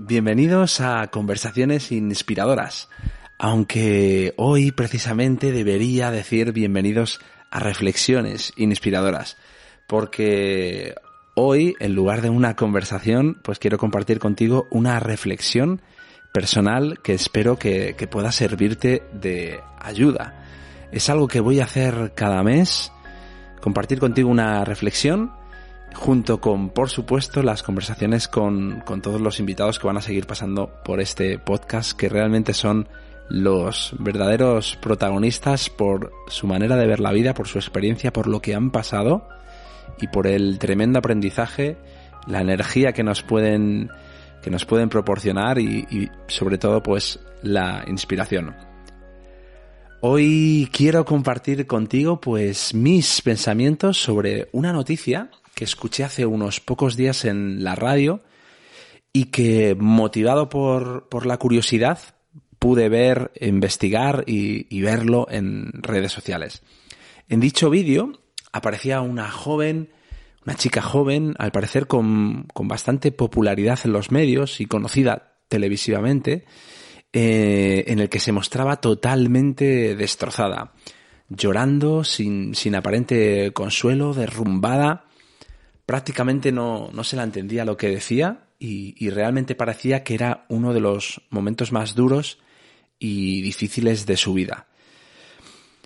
Bienvenidos a Conversaciones Inspiradoras, aunque hoy precisamente debería decir bienvenidos a Reflexiones Inspiradoras, porque hoy, en lugar de una conversación, pues quiero compartir contigo una reflexión personal que espero que, que pueda servirte de ayuda. Es algo que voy a hacer cada mes, compartir contigo una reflexión junto con, por supuesto, las conversaciones con, con, todos los invitados que van a seguir pasando por este podcast, que realmente son los verdaderos protagonistas por su manera de ver la vida, por su experiencia, por lo que han pasado y por el tremendo aprendizaje, la energía que nos pueden, que nos pueden proporcionar y, y sobre todo, pues, la inspiración. Hoy quiero compartir contigo pues mis pensamientos sobre una noticia que escuché hace unos pocos días en la radio y que motivado por, por la curiosidad pude ver, investigar y, verlo en redes sociales. En dicho vídeo aparecía una joven, una chica joven, al parecer con, con bastante popularidad en los medios y conocida televisivamente, eh, en el que se mostraba totalmente destrozada, llorando sin, sin aparente consuelo, derrumbada. Prácticamente no, no se la entendía lo que decía y, y realmente parecía que era uno de los momentos más duros y difíciles de su vida.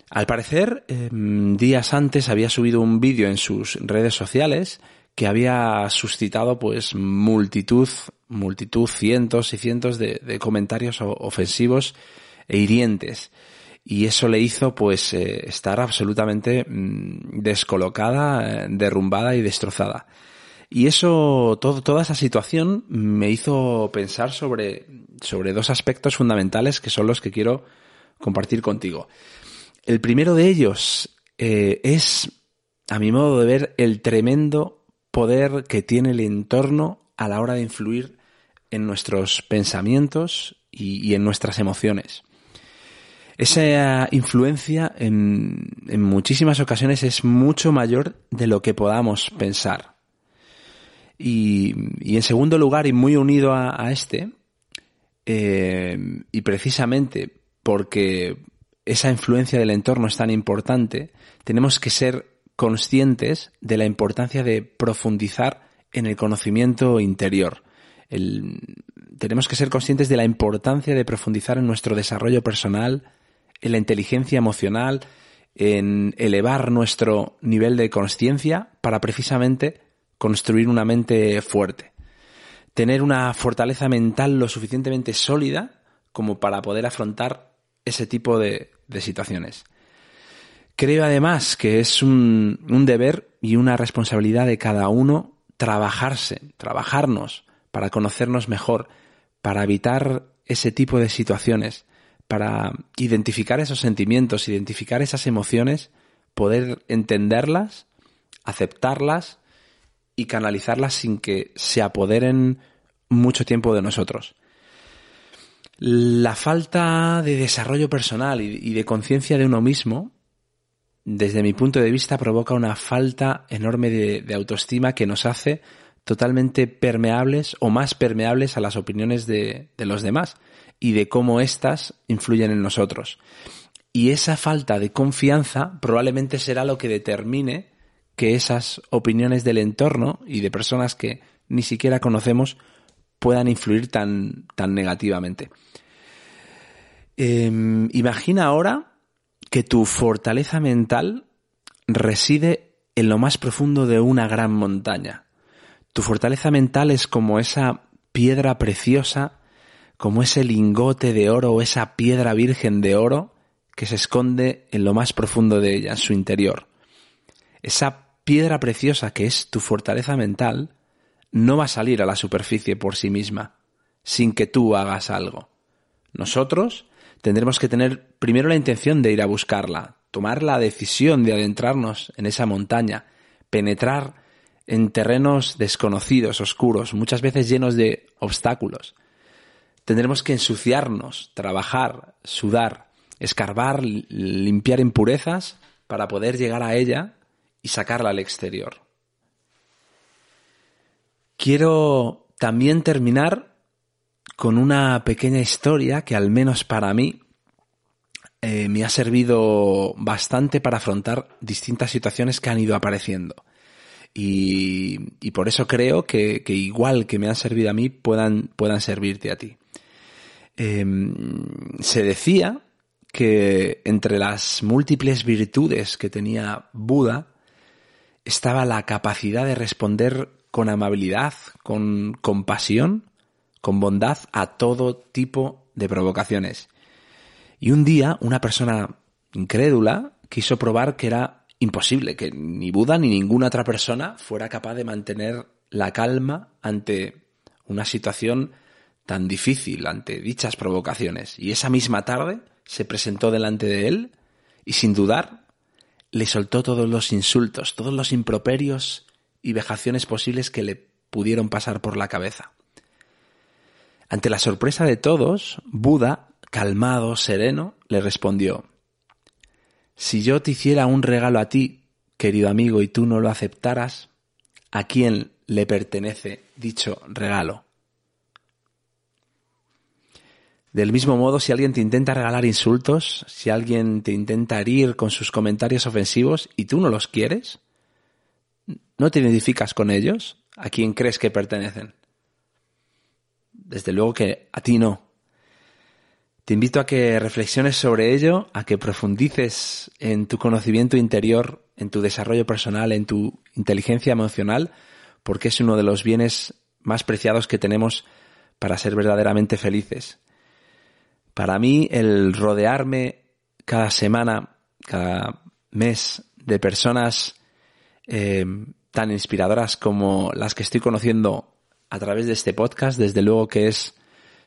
Al parecer, eh, días antes había subido un vídeo en sus redes sociales que había suscitado pues multitud, multitud, cientos y cientos de, de comentarios ofensivos e hirientes. Y eso le hizo pues eh, estar absolutamente mmm, descolocada, derrumbada y destrozada. Y eso, todo, toda esa situación me hizo pensar sobre, sobre dos aspectos fundamentales que son los que quiero compartir contigo. El primero de ellos eh, es, a mi modo de ver, el tremendo poder que tiene el entorno a la hora de influir en nuestros pensamientos y en nuestras emociones. Esa influencia en, muchísimas ocasiones es mucho mayor de lo que podamos pensar. Y, en segundo lugar, y muy unido a, este, eh, y precisamente porque esa influencia del entorno es tan importante, tenemos que ser conscientes de la importancia de profundizar en el conocimiento interior. Tenemos que ser conscientes de la importancia de profundizar en nuestro desarrollo personal, en la inteligencia emocional, en elevar nuestro nivel de conciencia para precisamente construir una mente fuerte. Tener una fortaleza mental lo suficientemente sólida como para poder afrontar ese tipo de, situaciones. Creo además que es un, deber y una responsabilidad de cada uno trabajarse, trabajarnos para conocernos mejor, para evitar ese tipo de situaciones, para identificar esos sentimientos, identificar esas emociones, poder entenderlas, aceptarlas y canalizarlas sin que se apoderen mucho tiempo de nosotros. La falta de desarrollo personal y de conciencia de uno mismo desde mi punto de vista, provoca una falta enorme de, de, autoestima que nos hace totalmente permeables o más permeables a las opiniones de, de los demás y de cómo éstas influyen en nosotros. Y esa falta de confianza probablemente será lo que determine que esas opiniones del entorno y de personas que ni siquiera conocemos puedan influir tan, tan negativamente. Eh, imagina ahora que tu fortaleza mental reside en lo más profundo de una gran montaña. Tu fortaleza mental es como esa piedra preciosa, como ese lingote de oro o esa piedra virgen de oro que se esconde en lo más profundo de ella, en su interior. Esa piedra preciosa que es tu fortaleza mental no va a salir a la superficie por sí misma, sin que tú hagas algo. Nosotros tendremos que tener primero la intención de ir a buscarla, tomar la decisión de adentrarnos en esa montaña, penetrar en terrenos desconocidos, oscuros, muchas veces llenos de obstáculos. Tendremos que ensuciarnos, trabajar, sudar, escarbar, limpiar impurezas para poder llegar a ella y sacarla al exterior. Quiero también terminar con una pequeña historia que al menos para mí eh, me ha servido bastante para afrontar distintas situaciones que han ido apareciendo. Y, por eso creo que, igual que me han servido a mí, puedan, puedan servirte a ti. Em, se decía que entre las múltiples virtudes que tenía Buda estaba la capacidad de responder con amabilidad, con compasión, con bondad a todo tipo de provocaciones. Y un día una persona incrédula quiso probar que era imposible, que ni Buda ni ninguna otra persona fuera capaz de mantener la calma ante una situación tan difícil, ante dichas provocaciones. Y esa misma tarde se presentó delante de él y sin dudar le soltó todos los insultos, todos los improperios y vejaciones posibles que le pudieron pasar por la cabeza. Ante la sorpresa de todos, Buda calmado, sereno, le respondió, Si yo te hiciera un regalo a ti, querido amigo, y tú no lo aceptaras, ¿a quién le pertenece dicho regalo? Del mismo modo, si alguien te intenta regalar insultos, si alguien te intenta herir con sus comentarios ofensivos y tú no los quieres, ¿no te identificas con ellos? ¿A quién crees que pertenecen? Desde luego que a ti no. Te invito a que reflexiones sobre ello, a que profundices en tu conocimiento interior, en tu desarrollo personal, en tu inteligencia emocional, porque es uno de los bienes más preciados que tenemos para ser verdaderamente felices. Para mí, el rodearme cada semana, cada mes, de personas eh, tan inspiradoras como las que estoy conociendo a través de este podcast, desde luego que es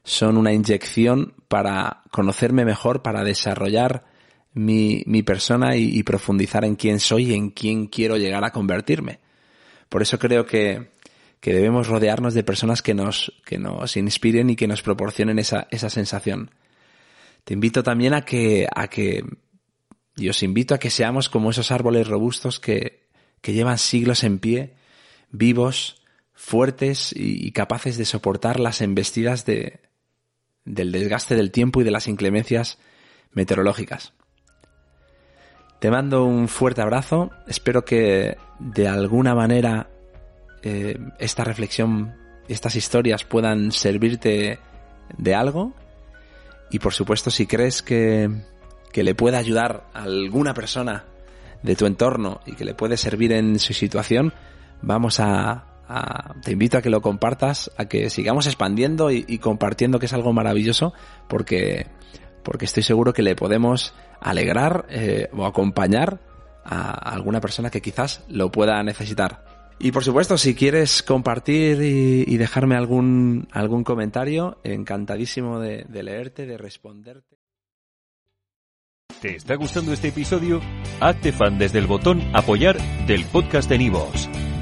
son una inyección para conocerme mejor, para desarrollar mi, mi persona y, profundizar en quién soy y en quién quiero llegar a convertirme. Por eso creo que, que debemos rodearnos de personas que nos, que nos inspiren y que nos proporcionen esa, esa sensación. Te invito también a que, a que, y os invito a que seamos como esos árboles robustos que, que llevan siglos en pie, vivos, fuertes y capaces de soportar las embestidas de, del desgaste del tiempo y de las inclemencias meteorológicas. Te mando un fuerte abrazo, espero que de alguna manera eh, esta reflexión, estas historias puedan servirte de algo y por supuesto si crees que, que le pueda ayudar a alguna persona de tu entorno y que le puede servir en su situación, vamos a, te invito a que lo compartas, a que sigamos expandiendo y, compartiendo que es algo maravilloso porque, porque estoy seguro que le podemos alegrar eh, o acompañar a alguna persona que quizás lo pueda necesitar. Y por supuesto, si quieres compartir y, dejarme algún, algún comentario, encantadísimo de, de leerte, de responderte. ¿Te está gustando este episodio? Hazte fan desde el botón apoyar del podcast de Nivos.